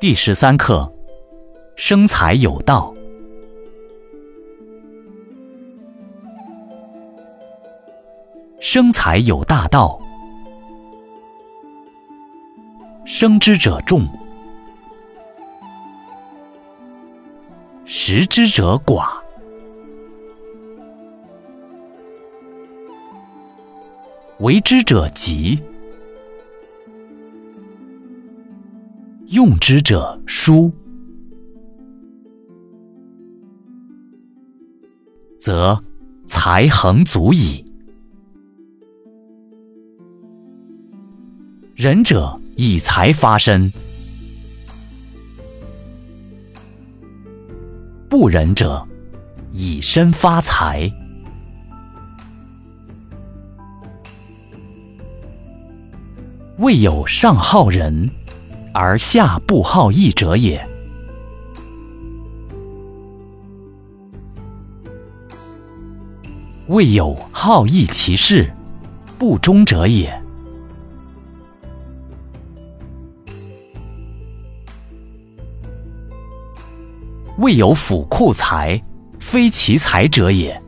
第十三课：生财有道。生财有大道，生之者众，食之者寡，为之者急，用之者疏，则财恒足矣。仁者以财发身，不仁者以身发财。未有上好人而下不好义者也。未有好义其事不忠者也。未有府库财，非其财者也。